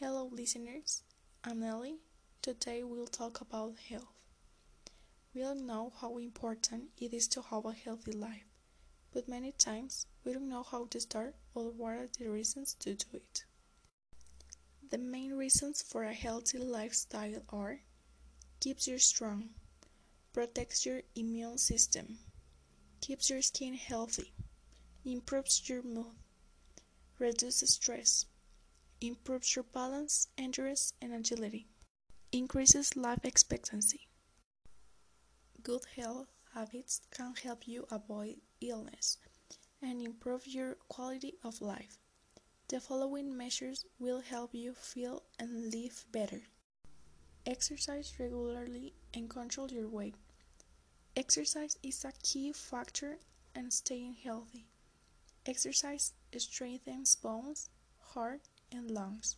Hello, listeners. I'm Nelly. Today we'll talk about health. We all know how important it is to have a healthy life, but many times we don't know how to start or what are the reasons to do it. The main reasons for a healthy lifestyle are keeps you strong, protects your immune system, keeps your skin healthy, improves your mood, reduces stress, improves your balance, endurance, and agility, increases life expectancy. Good health habits can help you avoid illness and improve your quality of life. The following measures will help you feel and live better. Exercise regularly and control your weight. Exercise is a key factor in staying healthy. Exercise strengthens bones, heart, and lungs.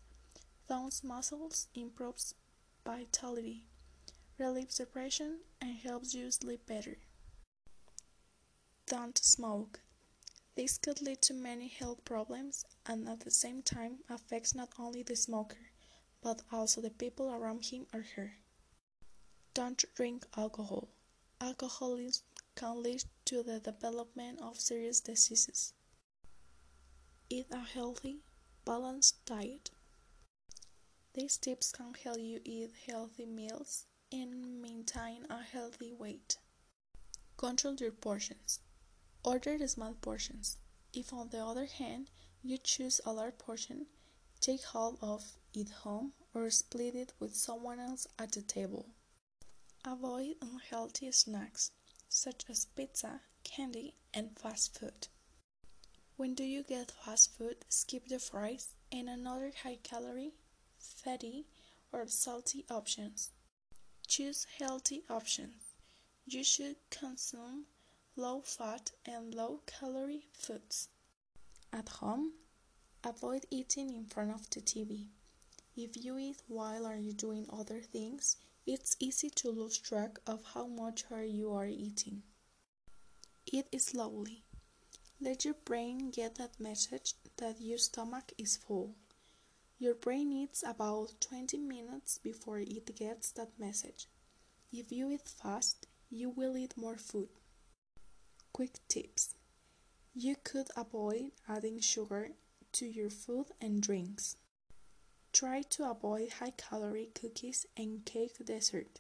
Those muscles improves vitality, relieves depression, and helps you sleep better. Don't smoke. This could lead to many health problems and at the same time affects not only the smoker, but also the people around him or her. Don't drink alcohol. Alcoholism can lead to the development of serious diseases. Eat a healthy, balanced diet. These tips can help you eat healthy meals and maintain a healthy weight. Control your portions. Order small portions. If, on the other hand, you choose a large portion, take half of it home or split it with someone else at the table. Avoid unhealthy snacks such as pizza, candy, and fast food. When do you get fast food, skip the fries and another high calorie, fatty, or salty options. Choose healthy options. You should consume low fat and low calorie foods. At home, avoid eating in front of the TV. If you eat while are you doing other things, it's easy to lose track of how much are you are eating. Eat slowly. Let your brain get that message that your stomach is full. Your brain needs about 20 minutes before it gets that message. If you eat fast, you will eat more food. Quick tips You could avoid adding sugar to your food and drinks. Try to avoid high calorie cookies and cake dessert.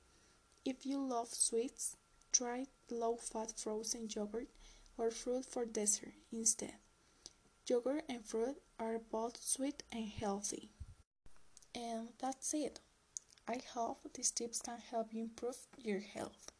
If you love sweets, try low fat frozen yogurt or fruit for dessert instead. Yogurt and fruit are both sweet and healthy. And that's it. I hope these tips can help you improve your health.